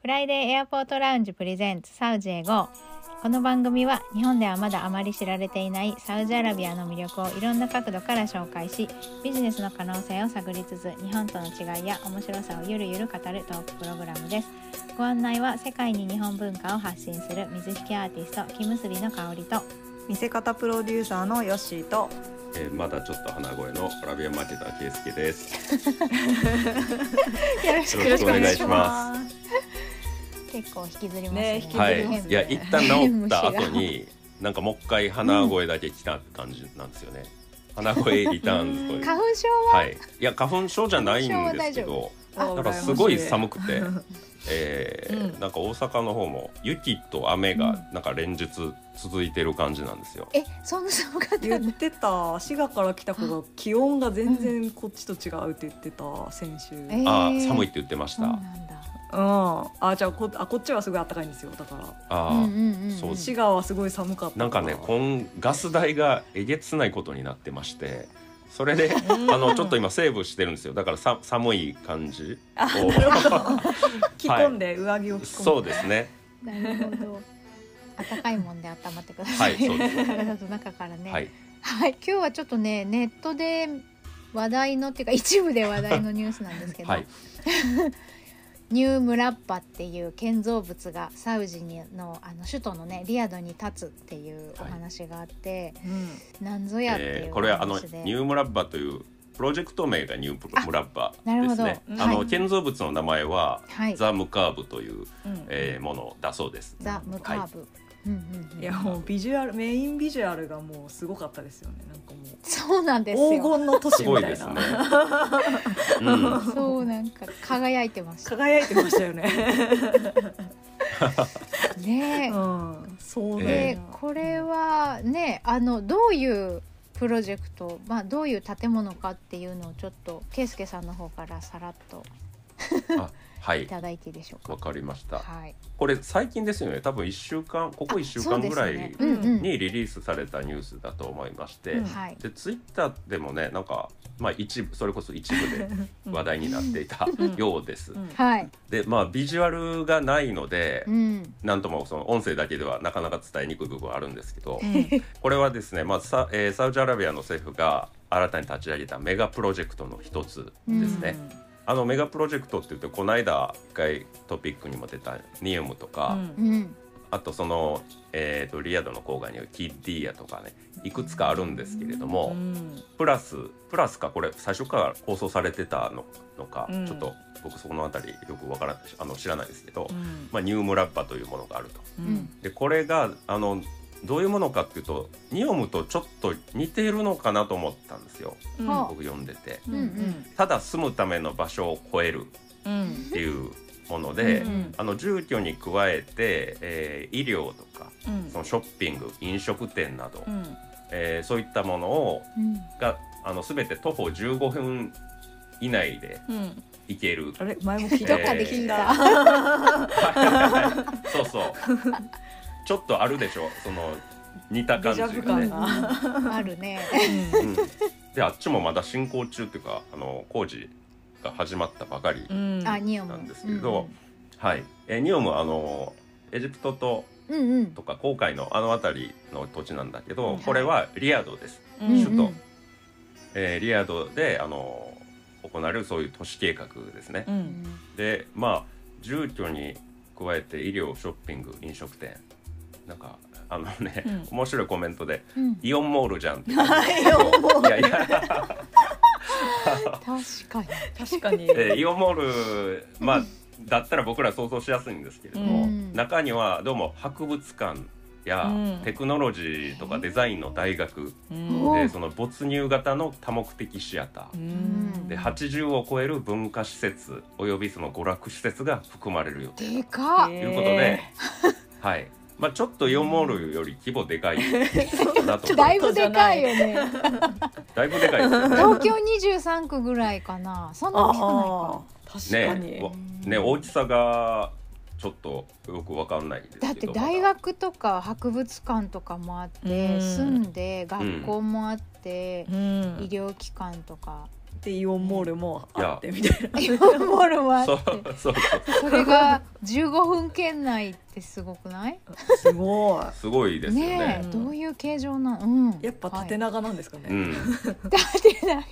フライデーエアポートラウンジプレゼンツサウジへ GO この番組は日本ではまだあまり知られていないサウジアラビアの魅力をいろんな角度から紹介しビジネスの可能性を探りつつ日本との違いや面白さをゆるゆる語るトークプログラムです。ご案内は世界に日本文化を発信する水引アーティスト木結びの香りと。見せ方プロデューサーのヨッシーと。えー、まだちょっと鼻声のアラビアマーケター圭介です。よろしよろしくお願いします。結構引きずりますね。ね引きずはい。りますね、いや一旦治った後に なんかもう一回鼻声だけ来たって感じなんですよね。鼻声リターンズという。花粉症は、はい。いや花粉症じゃないんですけど、あなんかすごい寒くくて、えーうん。なんか大阪の方も雪と雨がなんか連日続いてる感じなんですよ。えそんな寒かった言ってた。滋賀から来た子が気温が全然こっちと違うって言ってた先週、えー。あー寒いって言ってました。あじゃあこあこっちはすごい暖かいんですよ。だから。あー、うんうんうんそう。滋賀はすごい寒かったなんかね、今ガス代がえげつないことになってまして、それで、うん。あのちょっと今セーブしてるんですよ。だからさ寒い感じ。あを。なるほど。着込んで、上着を着込んで。そうですね。なるほど。暖かいもんで温まってください、はいそうです。中からね。はい。はい、今日はちょっとねネットで話題のっていうか一部で話題のニュースなんですけど、はい。ニュームラッパっていう建造物がサウジにのあの首都のねリアドに立つっていうお話があって、うん。なんぞやっていえーうこれはあのニュームラッバというプロジェクト名がニュームラッバなるほど。ですね。うんあの、はい。建造物の名前は、はい。ザムカーブという、うん。えーものだそうです。ザ・ムカーブ、いやもうビジュアルメインビジュアルがもうすごかったですよねなんかもうそうなんです黄よ金の都市すみたいなごいですね。うん。そうなんか輝いてました輝いてましたよね。ねうん、そうでね。これはねあのどういうプロジェクト、まあ、どういう建物かっていうのをちょっと圭介さんの方からさらっとあ、はいい。ただいていいでしょうか。わかりました。はい、これ最近ですよね。多分一週間、ここ一週間ぐらいにリリースされたニュースだと思いまして。うんはいでツイッターでもねなんかまあ一部それこそ一部で話題になっていたうんようです。でまあビジュアルがないのでうん、なんともその音声だけではなかなか伝えにくい部分はあるんですけどうんこれはですね、まあサえーサウジアラビアの政府が新たに立ち上げたメガプロジェクトの一つですね。あのメガプロジェクトって言ってこの間一回トピックにも出たニウムとか、うん。うん、あとその、えー、とリヤドの郊外にはキッディーヤとかねいくつかあるんですけれども、うん。プラスプラスかこれ最初から放送されてたののか、うん。ちょっと僕そこのあたりよくわからないあの知らないですけど、うん。まあ、ニュームラッパというものがあると。うん。でこれがあのどういうものかっていうとニオムとちょっと似ているのかなと思ったんですよ。うん。は僕読んでて。うんうん。ただ住むための場所を超えるうん。っていうもので、うんあの住居に加えて、えー医療とかうん。そのショッピング飲食店など、うん。えーそういったものをうん、があの全て徒歩15分以内でうん。行ける。あれ？前も聞 いたどっかで聞いた。そうそう。ちょっとあるでしょ？その似た感じがねあるね。うん、であっちもまだ進行中っていうかあの工事が始まったばかり。なんですけれどはい。えニオムはあのエジプトととか紅海のあの辺りの土地なんだけど、うんこれはリヤドです。うん首都えーリヤドであの行われるそういう都市計画ですね。ううんんでまあ住居に加えて医療ショッピング飲食店なんかあのね、うん。面白いコメントでうん「イオンモールじゃん」って。イオンモール。いやいや、確かに。確かに。えーイオンモールまあだったら僕ら想像しやすいんですけれども、うん。中にはどうも博物館やうん。テクノロジーとかデザインの大学、うん。おでその没入型の多目的シアター、うん。で80を超える文化施設およびその娯楽施設が含まれる予定。と。いうことで、はいまあ、ちょっとイオンモールより規模でかいなと だいぶでかいよね。だいぶでかいですよね。東京二十三区ぐらいかな。そんな大きくないか。確かに、ねわね大きさがちょっとよくわかんないんですけどだって大学とか博物館とかもあって、うん住んで学校もあって、うん医療機関とかでイオンモールもあってみたいな。イオンモールはあそうってそう。それが15分圏内ってすごくない？すごい。すごいですよね。ねえどういう形状なの、うん、やっぱ縦長なんですかね、うん。縦長。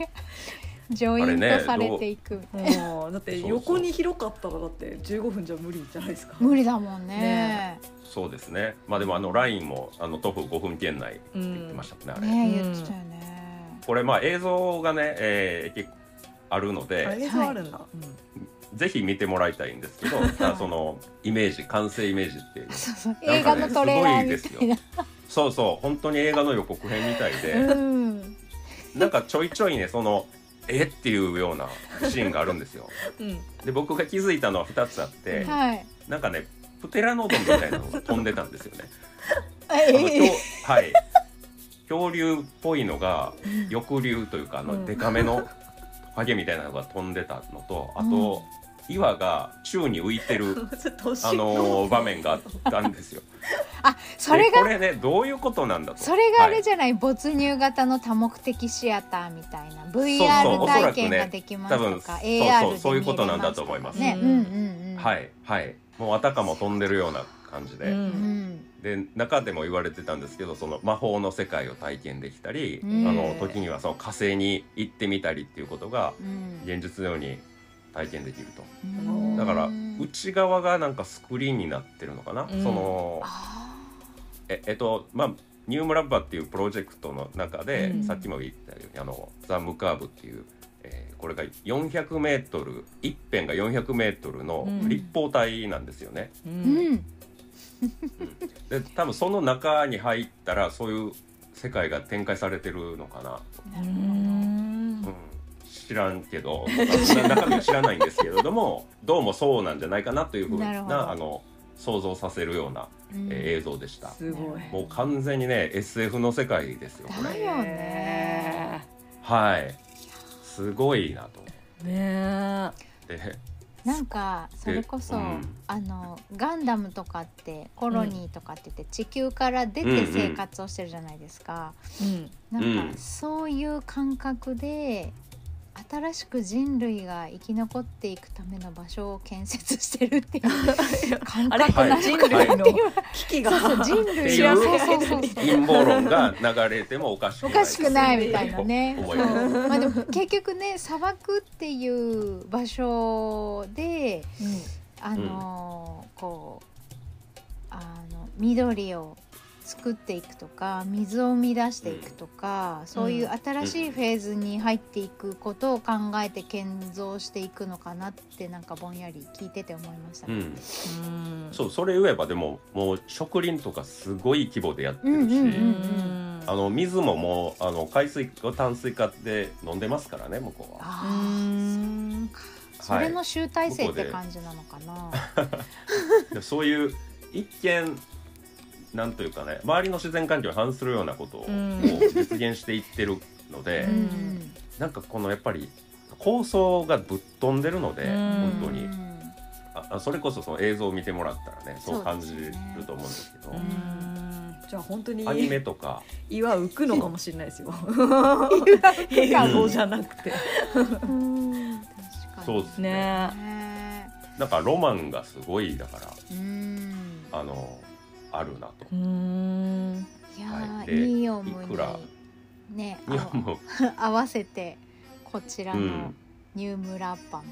ジョイントされていく、うん。だって横に広かったらだって15分じゃ無理じゃないですか。無理だもんね。ねそうですね。まあでもあのラインもあの徒歩5分圏内って言ってましたね、あれ。ね言ってたよね、これまあ映像がね、えー結構あるのあで映像あるんだ、ぜひ見てもらいたいんですけど そのイメージ完成イメージっていう映画のトレーラーみすごいたいなそうそう本当に映画の予告編みたいで。うん。なんかちょいちょいねそのえ？っていうようなシーンがあるんですよ。うん。で僕が気づいたのは2つあってはい。なんかねプテラノドンみたいなのが飛んでたんですよね。はい恐竜っぽいのが翼竜というかあうん。のデカめのハゲみたいなのが飛んでたのとあと岩が宙に浮いてる あの場面があったんですよ。あそれがでこれねどういうことなんだと。それがあれはい。じゃない、没入型の多目的シアターみたいな VR 体験ができますとか、多分そう AR そうでそういうことなんだと思います。ね、ううんんうんうん、はいはい。もうあたかも飛んでるような感じで、ううんん、で中でも言われてたんですけどその魔法の世界を体験できたり、うん。あの時にはその火星に行ってみたりっていうことがうん。現実のように体験できると。うん。だから内側がなんかスクリーンになってるのかな、うん。そのあええっとまあニュームラッバっていうプロジェクトの中で、うん。さっきも言ったようにあのザ・ムカーブっていう、えーこれが400メートル一辺が400メートルのうん。立方体なんですよね。うんで多分その中に入ったらそういう世界が展開されてるのかな、なうるほんうん、知らんけど。な中身は知らないんですけれどもどうもそうなんじゃないかなというふうなあの想像させるような、ど、えー映像でした。すごい。もう完全にね SF の世界ですよこれ。だよね。はい。すごいなと。ねでなんかそれこそ、うん。あのガンダムとかってコロニーとかって言って地球から出て生活をしてるじゃないですか、うん。なんうんかそういう感覚で新しく人類が生き残っていくための場所を建設してるっていう 感あれ覚なの人かな類の危機がそうそう人類いうそうそう。そうそう陰謀論が流れてもおかしくないおかしくないみたいなね。まあでも結局ね砂漠っていう場所であのーこうあの緑を作っていくとか水を生み出していくとか、そういう新しいフェーズに入っていくことを考えて建造していくのかなってなんかぼんやり聞いてて思いました。ね。うん、うん。そうそれ言えばでももう植林とかすごい規模でやってるし、うんうんうんうん。あの水ももうあの海水を淡水化で飲んでますからね向こうは。あうー。んそれの集大成って感じなのかな。でそういう一見なんというかね周りの自然環境に反するようなことをうん。実現していってるので、うん。なんかこのやっぱり構想がぶっ飛んでるので、うん。本当に。うんああそれこそその映像を見てもらったらねそう感じると思うんですけど、うん。じゃあ本当にアニメとか。岩浮くのかもしれないですよ。映映像じゃなくて。そうですね。なんかロマンがすごいだから。うん。あのあるなと。うん。いやー、はい。いくら？にね 日本も、あ 合わせてこちらのうん、ニュームラッパも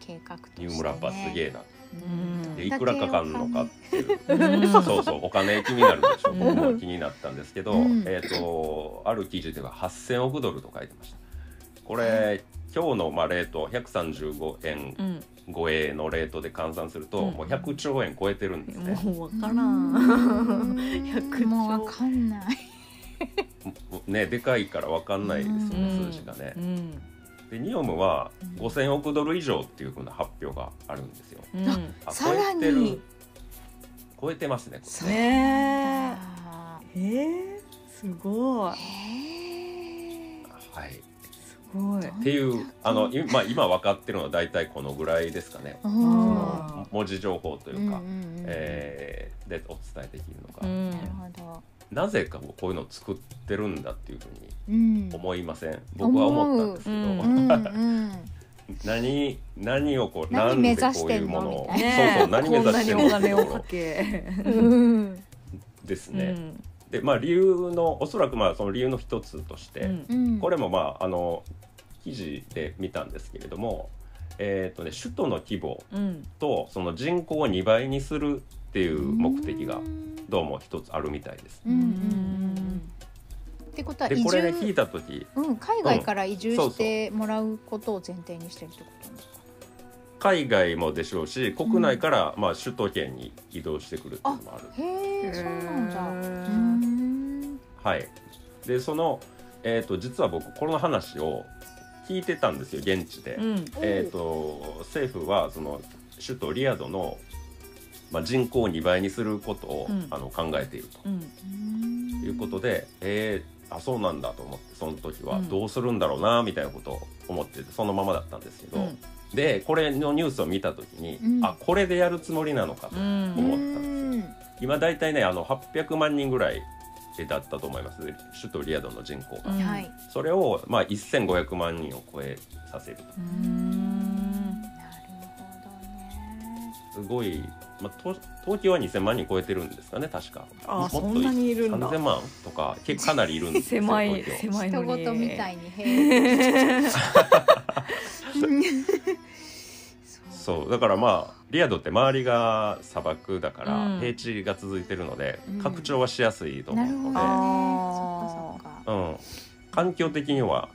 計画として、ね、ニュームラッパすげえな。うん。でいくらかかんのかっていう。うん。そうそう。お金気になるでしょ。うん。僕も気になったんですけど、うん。えっ、とある記事では8,000億ドルと書いてました。これ今日のまあレート135円うん超えのレートで換算すると、うん。もう100兆円超えてるんですね、もうわからうん。ん100兆。もうわかんない。ねでかいから分かんないですよね、うん。数字がね。うん。でニオムはうん。5,000億ドル以上っていうふうな発表があるんですよ。うん。あさらに。超えてる。超えてますねこれねあええー、すごい。ーはい。すごい。っていうあのいまあ今分かってるのは大体このぐらいですかね。うそんの文字情報というか、うんうんうんえーでお伝えできるのが、うん。なぜかこういうのを作ってるんだっていうふううん。に思いません？僕は思ったんですけど、思う。うんうん 何何をこう何なんでこういうんものを？そうそう何目指してるの？かけ、うんですね。うん。でまあ理由のおそらくまあその理由の一つとして、うん。うん。これもまああの記事で見たんですけれども、えーとね、首都の規模うん。とその人口を2倍にするっていう目的がどうも一つあるみたいです。うんうんうんうん。ってことは移でこれね聞住いた時うん海外から移住してもらうことを前提にしてるってことなんですか？海外もでしょうし国内からまあ首都圏に移動してくるっていうのもある。へえそうなんだ。へーうんはい、でその、えー、と実は僕この話を聞いてたんですよ現地で。うん。えー、と政府はその首都リヤドの、まあ、人口を2倍にすることを、うん。あの考えているうんうん。ということで、えーあそうなんだと思ってその時はうん。どうするんだろうなみたいなことを思っててそのままだったんですけど、うん。でこれのニュースを見た時に、うん。あこれでやるつもりなのかと、うん思ったんです今大体ねあの800万人ぐらいだったと思います。首都リヤドの人口が。うん。はい。それを、まあ、1500万人を超えさせる。とうん。なるほどね。すごい、まあ、東東京は2000万人超えてるんですかね確か。もっとあそんなにいるんだ。3000万とか結構かなりいるんですよ 狭い狭いのに。人事みたいに そう。だからまあリヤドって周りが砂漠だからうん。平地が続いてるので、うん。拡張はしやすいと思うので、なるほどね。あそっかそっか。うん、環境的には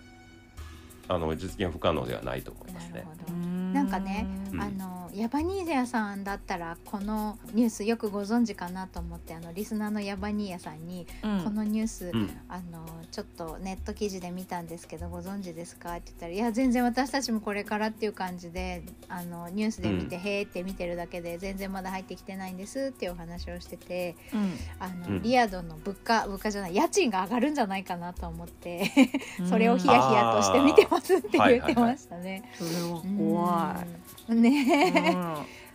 あの実現不可能ではないと思いますね。なる。ほど。なんかねうん。あのヤバニーヤさんだったらこのニュースよくご存知かなと思ってあのリスナーのヤバニーヤさんにうん。このニュース、うん。あのちょっとネット記事で見たんですけどご存知ですか？って言ったら「いや全然私たちもこれから」っていう感じであのニュースで見て「うへーって見てるだけで全然まだ入ってきてないんですっていうお話をしててうん。あの、うん。リアドの物価物価じゃない家賃が上がるんじゃないかなと思ってそれをヒヤヒヤとして見てますって言ってましたね。それは怖いうん。ね、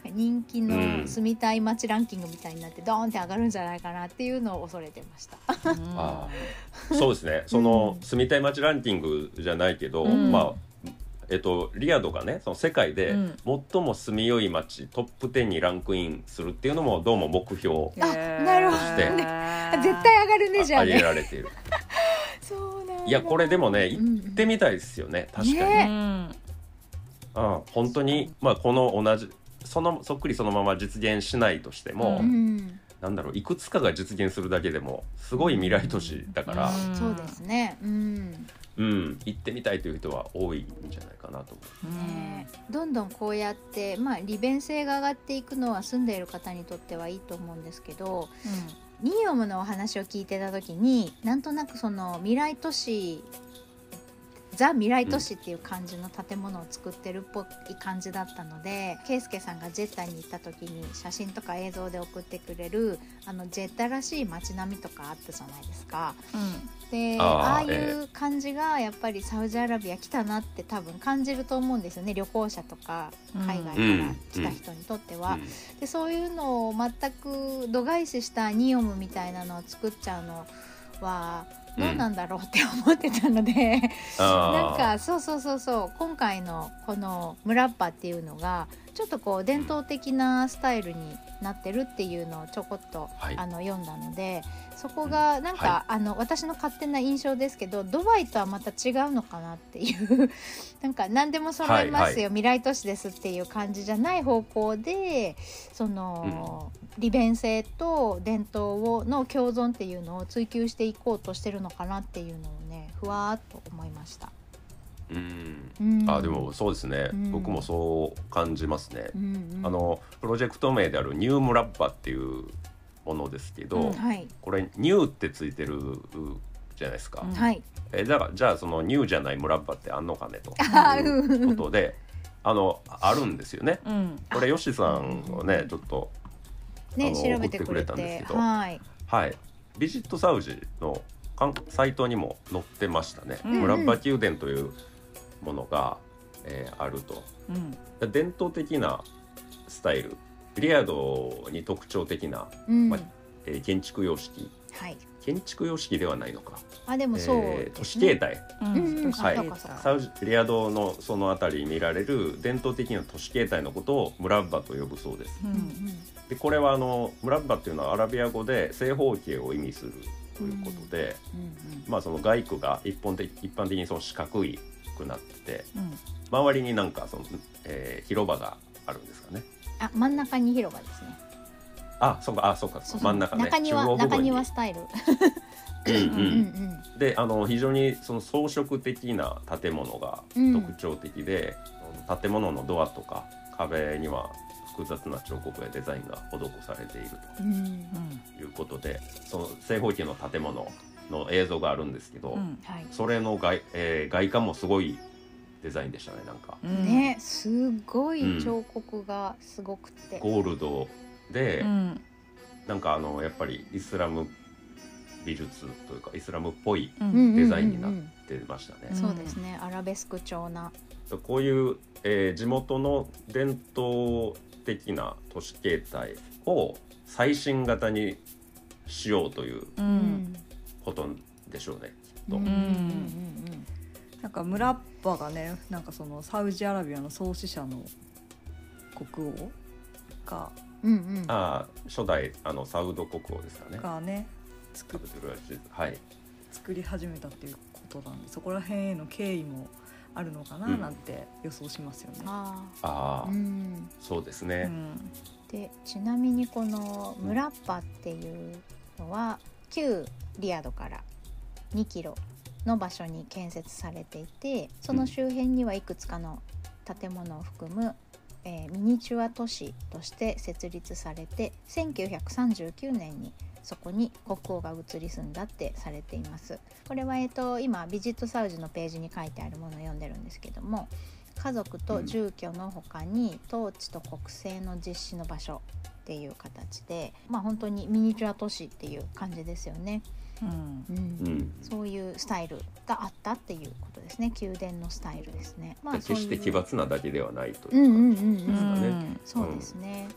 う人気のうん。住みたい街ランキングみたいになってドーンって上がるんじゃないかなっていうのを恐れてました。ん。あそうですね。その、うん。住みたい街ランキングじゃないけど、うん。まあえっと、リヤドがねその世界でうん。最も住みよい街トップ10にランクインするっていうのもどうも目標あなるほどね。あ絶対上がるねじゃあ挙げね。られている。そうなんだ。いやこれでもねうん行ってみたいですよね。確かに、ねうん。うん、本当にまあこの同じそのそっくりそのまま実現しないとしても、ううん、なんだろういくつかが実現するだけでもすごい未来都市だから、うん。そうですね。うん。うん。行ってみたいという人は多いんじゃないかなと思ねどんどんこうやってまあ利便性が上がっていくのは住んでいる方にとってはいいと思うんですけどニーオムのお話を聞いてた時になんとなくその未来都市ザ未来都市っていう感じの建物を作ってるっぽい感じだったので圭介さんがジェッタに行った時に写真とか映像で送ってくれるあのジェッタらしい街並みとかあったじゃないですか。であーああいえう感じがやっぱりサウジアラビア来たなって多分感じると思うんですよね。旅行者とかうん。海外から来た人にとっては。う、でそういうのを全く度外視したニオムみたいなのを作っちゃうのはうんどうなんだろうって思ってたので、あなんーかそうそうそうそう。今回のこの「ムラッパ」っていうのがちょっとこう伝統的なスタイルになってるっていうのをちょこっと、はい。あの読んだのでそこがなんか、はあの私の勝手な印象ですけどドバイとはまた違うのかなっていう なんか何でも揃いますよ、はいは未来都市ですっていう感じじゃない方向でその、利便性と伝統をの共存っていうのを追求していこうとしてるのかなっていうのをねふわーっと思いました。うん。うん。あでもそうですね、うん。僕もそう感じますね、うんうん。あのプロジェクト名であるニュームラッパっていうものですけど、うんはい。これニューってついてるじゃないですか、うん。はい。えじゃあじゃあそのニューじゃないムラッパってあんのかねと。あいうことであのあるんですよね。うん。これヨシさんをねちょっとねあの調べてくれ送ってくれたんでてすけど。はい。はい。ビジットサウジのかんサイトにも載ってましたね、うんムラッパ宮殿というものが、えーあると。うん。伝統的なスタイルリヤドに特徴的な、うん。まえー建築様式。はい。建築様式ではないのか、あでもそうえー都市形態。うん。うん。はい。サウジリアドのその辺りに見られる伝統的な都市形態のことをムラッバと呼ぶそうです。うんうん。うんでこれはあのムラッバっていうのはアラビア語で正方形を意味するということで、まあその外区が一本的一般的にその四角いくなっててうん。周りになんかその、えー広場があるんですかね。あ真ん中に広場ですね。あそうかあそうか真ん中ね中庭中庭スタイル。うんうん。うんうんであの非常にその装飾的な建物が特徴的で、建物のドアとか壁には複雑な彫刻やデザインが施されているうんうん。ということでその正方形の建物の映像があるんですけど、うん。はい。それの外,、えー外観もすごいデザインでしたねなんか。うん。ねすごい彫刻がすごくて、ゴールドで、うん。なんかあのやっぱりイスラム美術というかイスラムっぽいデザインにな出ましたね。うんそうですね。アラベスク調な。こういう、えー地元の伝統的な都市形態を最新型にしようというううんんことでしょうねきっと。うんなんかムラッバがねなんかそのサウジアラビアの創始者の国王がうんうんうんああ初代あのサウド国王ですかね。がね作はい。作り始めたっていうことなんでそこら辺への経緯もあるのかなうんなんて予想しますよね。あああ、ーうんそうですね。うんでちなみにこのムラッパっていうのは旧リヤドから2キロの場所に建設されていてその周辺にはいくつかの建物を含む、えーミニチュア都市として設立されて1939年にそこに国王が移り住んだってされています。これは、えー、と今ビジットサウジのページに書いてあるものを読んでるんですけども家族と住居の他に統治と国政の実施の場所っていう形でまあ本当にミニチュア都市っていう感じですよね。そういうスタイルがあったっていうことですね。宮殿のスタイルですね。まで決して奇抜なだけではないとうんいううんうんうん感じですかね。うん。そうですね。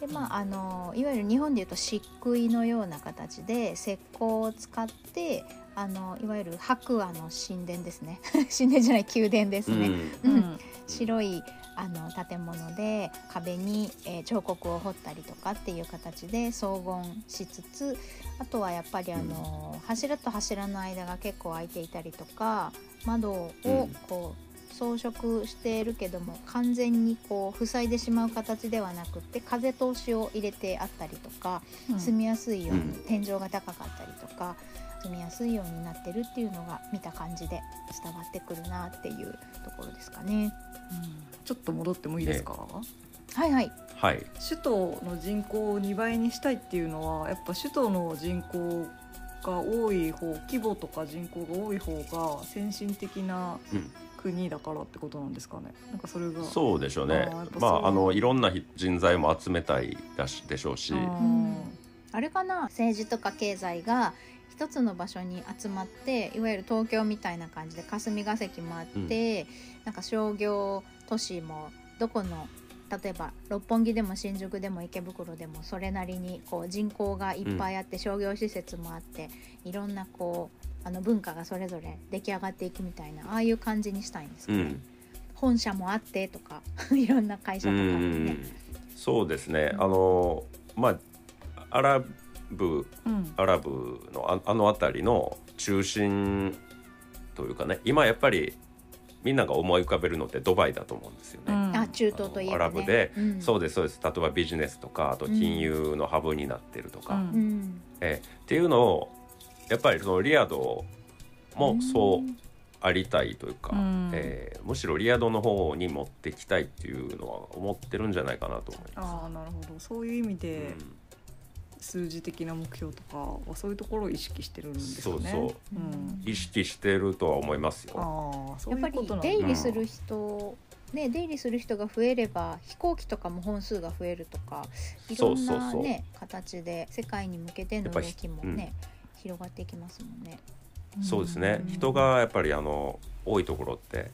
でまああのいわゆる日本でいうと漆喰のような形で石膏を使ってあのいわゆる白亜の神殿ですね。神殿じゃない宮殿ですね、うん。うん。白いあの建物で壁に、えー彫刻を彫ったりとかっていう形で荘厳しつつあとはやっぱりあの、柱と柱の間が結構空いていたりとか窓をうん。こう装飾しているけども完全にこう塞いでしまう形ではなくって風通しを入れてあったりとかうん。住みやすいようにうん。天井が高かったりとか住みやすいようになってるっていうのが見た感じで伝わってくるなっていうところですかね。ちょっと戻ってもいいですか、はいはい。はい。首都の人口を2倍にしたいっていうのはやっぱ首都の人口が多い方規模とか人口が多い方が先進的なうん国だからってことなんですかねなんかそれがそうでしょうね。まああのいろんな人材も集めたいだしでしょうし、うんあれかな？政治とか経済が一つの場所に集まっていわゆる東京みたいな感じで霞が関もあって、なんか商業都市もどこの例えば六本木でも新宿でも池袋でもそれなりにこう人口がいっぱいあって、商業施設もあっていろんなこうあの文化がそれぞれ出来上がっていくみたいなああいう感じにしたいんですけど、うん、本社もあってとか いろんな会社うとかもね。ん、そうですね。うん。あのまあアラブうん。アラブのああの辺りの中心というかね今やっぱりみんなが思い浮かべるのってドバイだと思うんですよね。うん。あ中東といえば、ね、アラブで。うん。そうですそうです。例えばビジネスとかあと金融のハブになってるとか、うん。うん。えーっていうのをやっぱりそのリヤドもそうありたいというか、うん。えーむしろリヤドの方に持ってきたいっていうのは思ってるんじゃないかなと思いまああなるほど。そういう意味す。でうん数字的な目標とかはそういうところを意識してるんですかね。そうそううん意識してるとは思いますよ。ああそうやっぱりいうこと。出入りする人、ね、出入りする人が増えれば飛行機とかも本数が増えるとかいろんそうそうそうなね形で世界に向けての動きもね、広がっていきますもんね。そうですね、うん人がやっぱりあの多いところって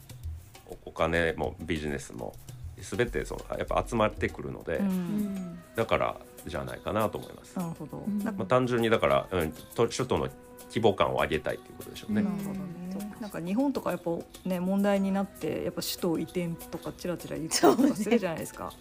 おお金もビジネスも全てそのやっぱ集まってくるので、うんうんだからじゃないかなと思います。なるほど、まあ、単純にだから、うん、と首都の規模感を上げたいっていうことでしょうね。なるほどね。なんか日本とかやっぱね問題になってやっぱ首都移転とかちらちら言ったりとかするじゃないですか。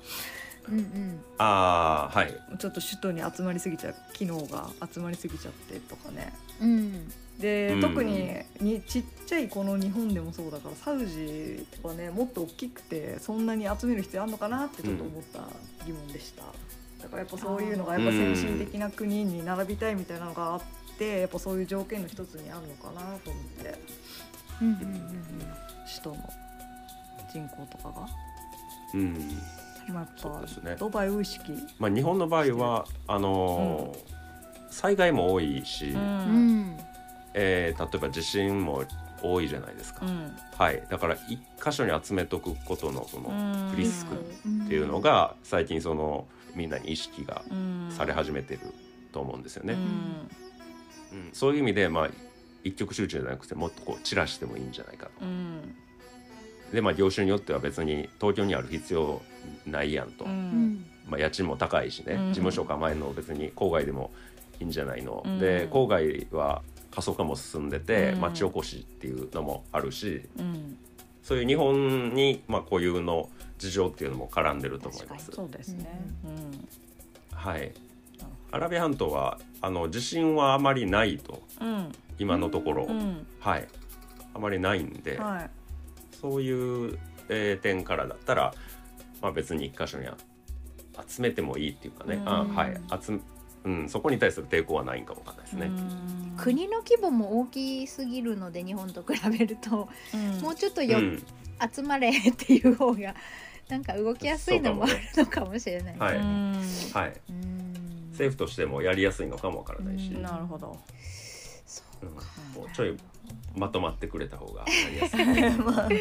うんうんああはい。ちょっと首都に集まりすぎちゃう機能が集まりすぎちゃってとかね。うんで、うん特ににちっちゃいこの日本でもそうだからサウジはねもっと大きくてそんなに集める必要あるのかなってちょっと思った疑問でした。だからやっぱそういうのがやっぱ先進的な国に並びたいみたいなのがあってやっぱそういう条件の一つにあるのかなと思ってうんうん首都の人口とかが。うん。まあ、やっそうですね。ぱドバイウイスキー、まあ日本の場合はあのー災害も多いし、うん。うん。えー例えば地震も多いじゃないですか。うん。はい。だから一箇所に集めとくことのそのうん。リスクうんっていうのが最近そのみんなに意識がうん。され始めてると思うんですよね。うん。うん。そういう意味でまあ一極集中じゃなくてもっとこう散らしてもいいんじゃないかと。うんでまあ業種によっては別に東京にある必要ないやんと、ううん。んまあ、家賃も高いしね、うん。事務所構えるの別に郊外でもいいんじゃないの、うん。で郊外は過疎化も進んでて、うん。町おこしっていうのもあるしうん。そういう日本にまあ固有の事情っていうのも絡んでると思います。そうですね。うん。はい、アラビア半島はあの地震はあまりないと。うん。今のところ、うん。はい。あまりないんで、はいそういう、えー点からだったら、まあ、別に一箇所にあ集めてもいいっていうかね、うん。あはい。集めうん、そこに対する抵抗はないんかもわかんないですね。うん。国の規模も大きすぎるので日本と比べるとうん。もうちょっとよ、うん。集まれっていう方がなんか動きやすいのもあるのかもしれないですね。はい。うん。はい、うん。政府としてもやりやすいのかもわからないし、なるほど。そうもうちょいまとまってくれた方がやりやすい。まあなる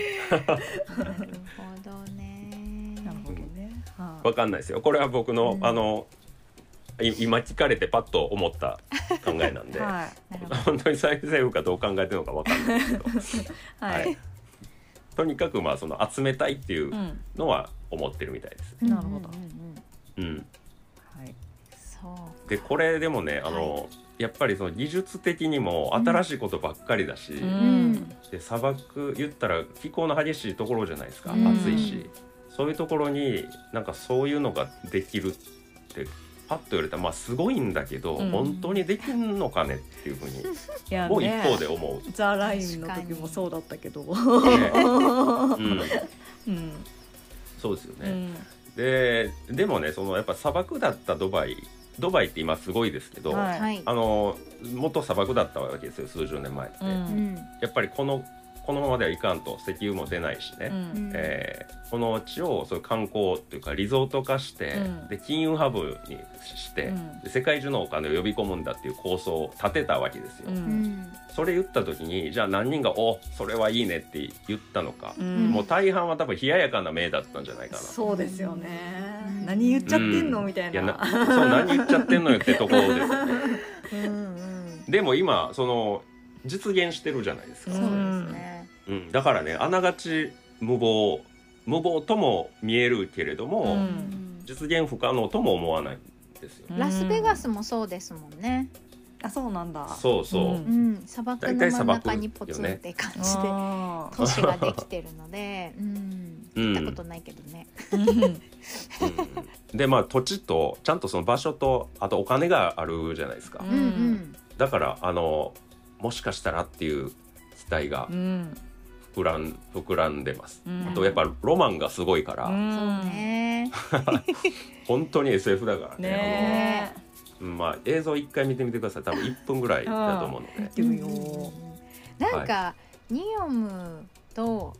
ほどね。なるほどね。はいわかんないですよ。これは僕の、うんあのい今聞かれてパッと思った考えなんで、はい。本当に政府がどう考えてるのかわかんないですけど、ははいい。とにかくまあその集めたいっていううんのは思ってるみたいです。なるほどうん。はいそうでこれでもねあの、やっぱりその技術的にも新しいことばっかりだし、うん。で砂漠言ったら気候の激しいところじゃないですか、うん。暑いし。そういうところになんかそういうのができるってパッと言われたらまあすごいんだけど、うん。本当にできんのかねっていうふうにもう一ね方で思う。ザ・ラインの時もそうだったけど。ねうん、うん。そうですよね。うん。ででもねそのやっぱ砂漠だったドバイドバイって今すごいですけど、はい。はい。あの元砂漠だったわけですよ数十年前って、うん。うん。やっぱりこのこのままではいかんと石油も出ないしね、うん。えーこの地をそういう観光というかリゾート化して、うん。で金融ハブにして、うん。で世界中のお金を呼び込むんだっていう構想を立てたわけですよ。それ言った時にじゃあ何人が「おそれはいいね」って言ったのか、うん。もう大半は多分冷ややかな目だったんじゃないかな。そうですよね。うん。何言っちゃってんのうんみたいいやなな そう何言っちゃってんのよってところですよね。うんうん。でも今その実現してるじゃないですか。そうですね。うん、だからねあながち無謀無謀とも見えるけれども、うん。実現不可能とも思わないんですよ。ラスベガスもそうですもんね。あそうなんだ。そうそう、うん。うん、砂漠の真ん中にポツンって感じで都市ができてるので、うん、うん。行ったことないけどね。うん。うんでまあ土地とちゃんとその場所とあとお金があるじゃないですか、うんうんうん。だからあのもしかしたらっていう期待がうん。膨らん膨らんでます、うん。あとやっぱロマンがすごいから、そうね。本当に SF だからね。ね。あのうんまあ、映像一回見てみてください。多分1分ぐらいだと思うので。なんか、ニオムと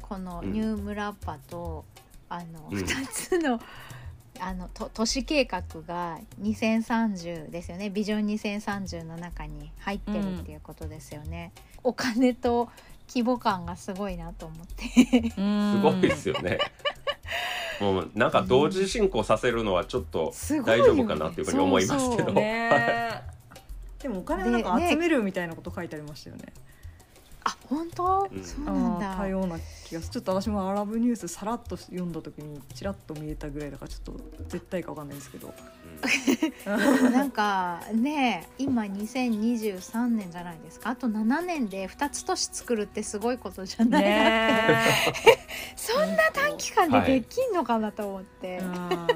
このニュームラッパと、あのうん。2つのあのと都市計画が2030ですよね。ビジョン2030の中に入ってるっていうことですよね、お金と規模感がすごいなと思って。すごいですよね。もうなんか同時進行させるのはちょっと大丈夫かなっていうふうに思いますけど、そうそうねえでもお金をなんか集めるみたいなこと書いてありましたよね。あ本当、うん。そうなんだ。ような気がする。ちょっと私もアラブニュースさらっと読んだ時にちらっと見えたぐらいだからちょっと絶対かわかんないんですけど。なんかね今2023年じゃないですか？あと7年で2つ都市作るってすごいことじゃない、ね そんな短期間でできんのかなと思って、うん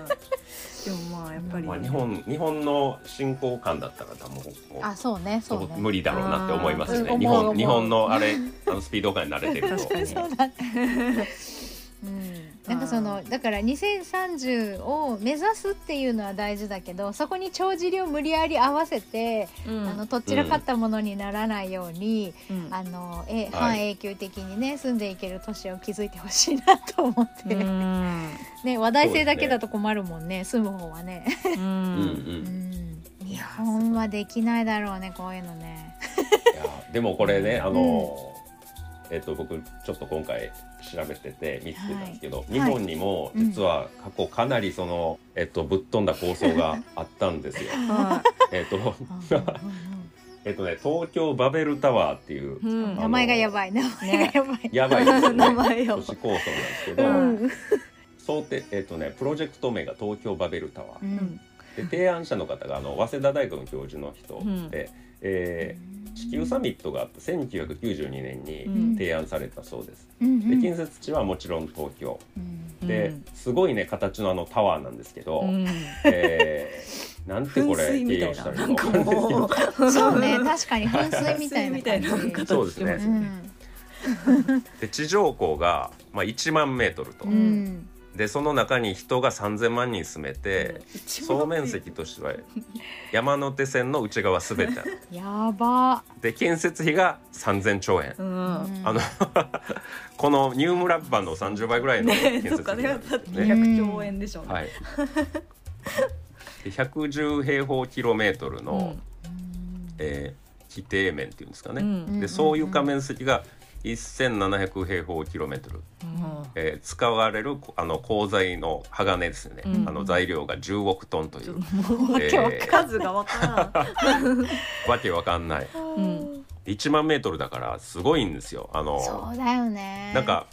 でもまあやっぱり、まあ、日本日本の進行感だったら多分もうあそうねそうね。無理だろうなって思いますよね日本日本のあれあのスピード感に慣れてると。確かにそうだなんかそのだから2030を目指すっていうのは大事だけどそこに帳尻を無理やり合わせて、うん。あのとっちらかったものにならないように、うん。あのえはい。半永久的にね住んでいける都市を築いてほしいなと思って、うん。ね話題性だけだと困るもんね住む方はね、うん、日本はできないだろうねこういうのね。いやでもこれねあの、えっと僕ちょっと今回調べてて見つけたんですけど、日本にも実は過去かなりその、えっと、ぶっ飛んだ構想が あったんですよ。はえっと えっとね東京バベルタワーっていう、いうん。名前がやばい。名前がやばい。やばいですよね。名前やばい。都市構想なんですけど、うん。想定えっとねプロジェクト名が東京バベルタワー、うん。で提案者の方があの早稲田大学の教授の人うん。で、えー地球サミットがあって1992年うん。に提案されたそうです。うんで近接地はもちろん東京。うんで、うん。すごいね形のあのタワーなんですけど、うん。えーなんてこ噴れ水みたい形容したななんからいいか分かんなそうね確かに噴水みたいな噴水みたいな感じ。形そうですね。で地上高が、まあ、1万メートルと、うんでその中に人が3,000万人住めて、総面積としては山手線の内側すべて やば。で建設費が3,000兆円、うん。あの このニュームラッパの30倍ぐらいの建設費なんね。だってですね。200兆円でしょうね。はい、で110平方キロメートルの、えー規定面っていうんですかね、うん。で総床面積が1700平方キロメートル、えー使われるあの鋼材の鋼ですよね、うん。あの材料が10億トンという、数がわからん わけわかんない。うん。1万メートルだからすごいんですよ。あのそうだよね。なんか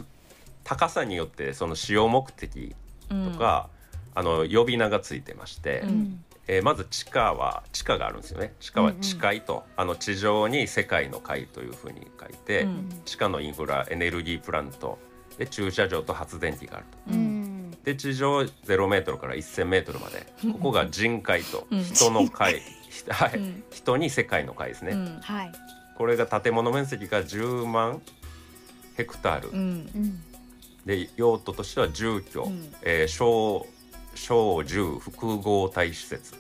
高さによってその使用目的とか、あの呼び名がついてまして、うんえーまず地下は地下があるんですよね。地下は地階と、あの地上に世界の階というふうに書いて、うん。地下のインフラエネルギープラント。で駐車場と発電機があると。うん。で地上0メートルから1000メートルまで。ここが人階と。うん。人の階、ひ はい。うん。人に世界の階ですね、うん。はい。これが建物面積が10万ヘクタール、うん。うん。で用途としては住居、うん。えー小小10複合体施設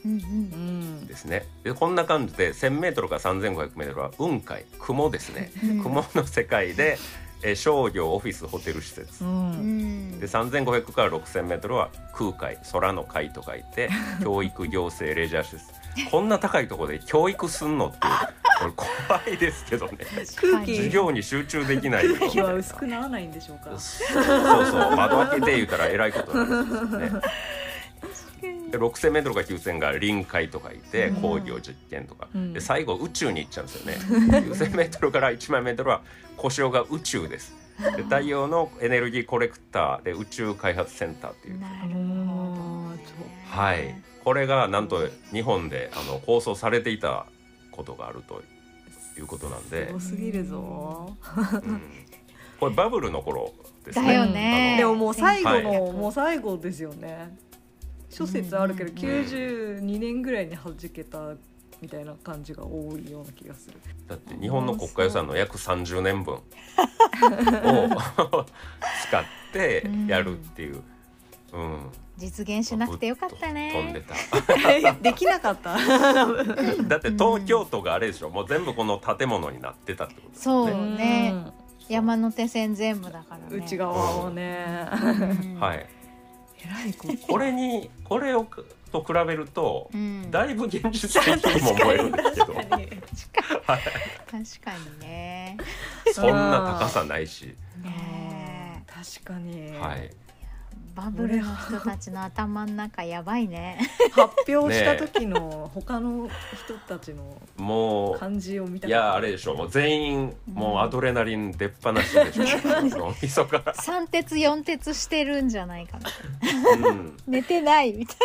ですね、でこんな感じで 1,000m から 3,500m は雲海雲ですね。雲の世界で、え、商業オフィスホテル施設、うん、で3,500から 6,000m は空海空の海と書いて 教育行政レジャー施設。こんな高いところで教育すんのっていう。これ怖いですけどね。空気授業に集中できない空気は薄くならないんでしょうか。そうそう。窓開けて言うたらえらいことになんですね。6,000メートルか9,000が臨海とかいて工業実験とか、うん、で最後宇宙に行っちゃうんですよね。9,000メートルから1万メートルは故障が宇宙です。で太陽のエネルギーコレクターで宇宙開発センターっていう。なるほど。はい。これがなんと日本であの構想されていたことがあるということなんで。すすぎるぞ、うん、これバブルの頃ですね。だよね。でももう最後の、はい、もう最後ですよね。諸説あるけど、うん92年ぐらいに弾けたみたいな感じが多いような気がする。だって日本の国家予算の約30年分を 使ってやるっていう、うん、実現しなくてよかった飛んでね。た。できなかった。だって東京都があれでしょ。もう全部この建物になってたってことですそうよね。ね山手線全部だからね。内側をね。うん。はい、えらいここ。れにこれをと比べるとうん。だいぶ現実的にも思えるんですけど確かに。確かにね。そんな高さないし、ね確かに、はい、バブルの人たちの頭の中やばいね。発表した時の他の人たちのもう感じを見たいやあれでしょ。もう全員もうアドレナリン出っ放しでしょ。脳みそから、3鉄4鉄してるんじゃないかな。うん、寝てないみたい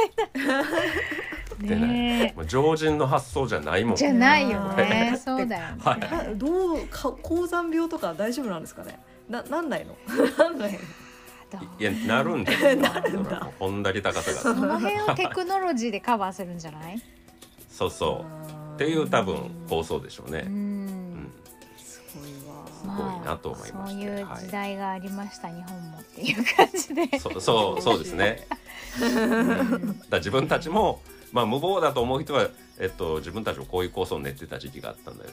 てなねもう常人の発想じゃないもん。えじゃないようねんそうだよね、はい。などうか高山病とか大丈夫なんですかね？ななんないの？なんないの？いやなるんじゃなるんだ。それはもう本田高さそがの辺をテクノロジーでカバーするんじゃない？そうそう。っていう多分構想でしょうね。う、うん。ん、すごいわ。すごいなと思いましたそういうはい時代がありました、日本もっていう感じで。そうそうそうですね。うん。だ自分たちも、まあ、無謀だと思う人は、えっと、自分たちもこういう構想を練ってた時期があったんだよ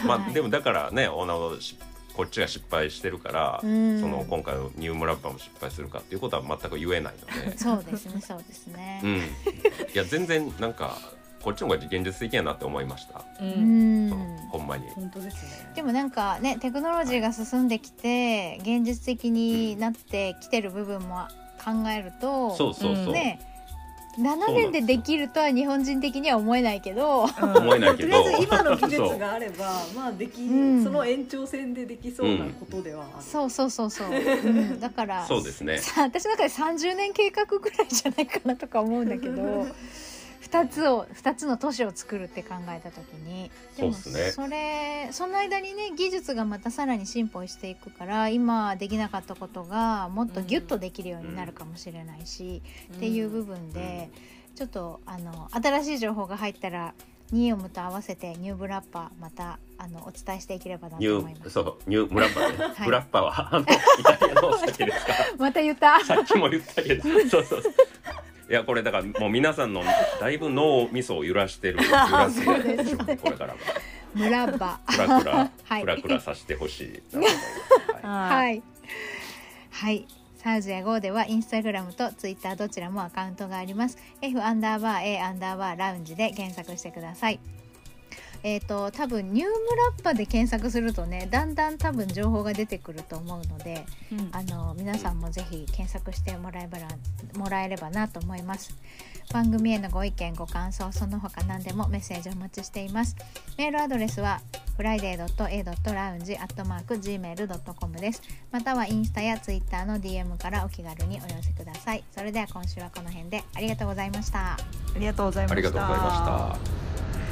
と、まあ、はい。でもだからねオーナーこっちが失敗してるから、うん。その今回のニュームラッパーも失敗するかっていうことは全く言えないので、そうですねそうですね。うん、いや全然なんかこっちの方が現実的やなって思いました、ううんほんまに。本当ですね。でもなんかねテクノロジーが進んできて現実的になってきてる部分も考えると、そうそうそう、ね7年でできるとは日本人的には思えないけど。思えないけど。とりあえず今の技術があればまあでき、うんその延長線でできそうなことではある、そうそうそうそう、うん、だからそうですね。さ私の中で30年計画ぐらいじゃないかなとか思うんだけど2つを2つの都市を作るって考えた時にでもそれその間にね技術がまたさらに進歩していくから今できなかったことがもっとギュッとできるようになるかもしれないし、っていう部分で、ちょっとあの新しい情報が入ったらニーオムと合わせてニューブラッパーまたあのお伝えしていければなニュと思います。ーそうニュームラッパーね、はい。ムラッパーはあのイタリアのお酒ですか？また言った。さっきも言ったけど。そうそうそういやこれだからもう皆さんのだいぶ脳みそを揺らしてる 揺らすでしょこれからもムラッバクラクラ、はい。クラクラさせてほしい はいは、はい。サウジや GO ではインスタグラムとツイッターどちらもアカウントがあります。F アンダーバー A アンダーバーラウンジで検索してくださいえっ、と多分ニュームラッパで検索するとねだんだん多分情報が出てくると思うのでうん。あの皆さんもぜひ検索してもらえばらもらえればなと思います。番組へのご意見ご感想その他何でもメッセージお待ちしています。メールアドレスは friday.a.lounge.gmail.com です。またはインスタやツイッターの DM からお気軽にお寄せください。それでは今週はこの辺でありがとうございました。ありがとうございました。ありがとうございました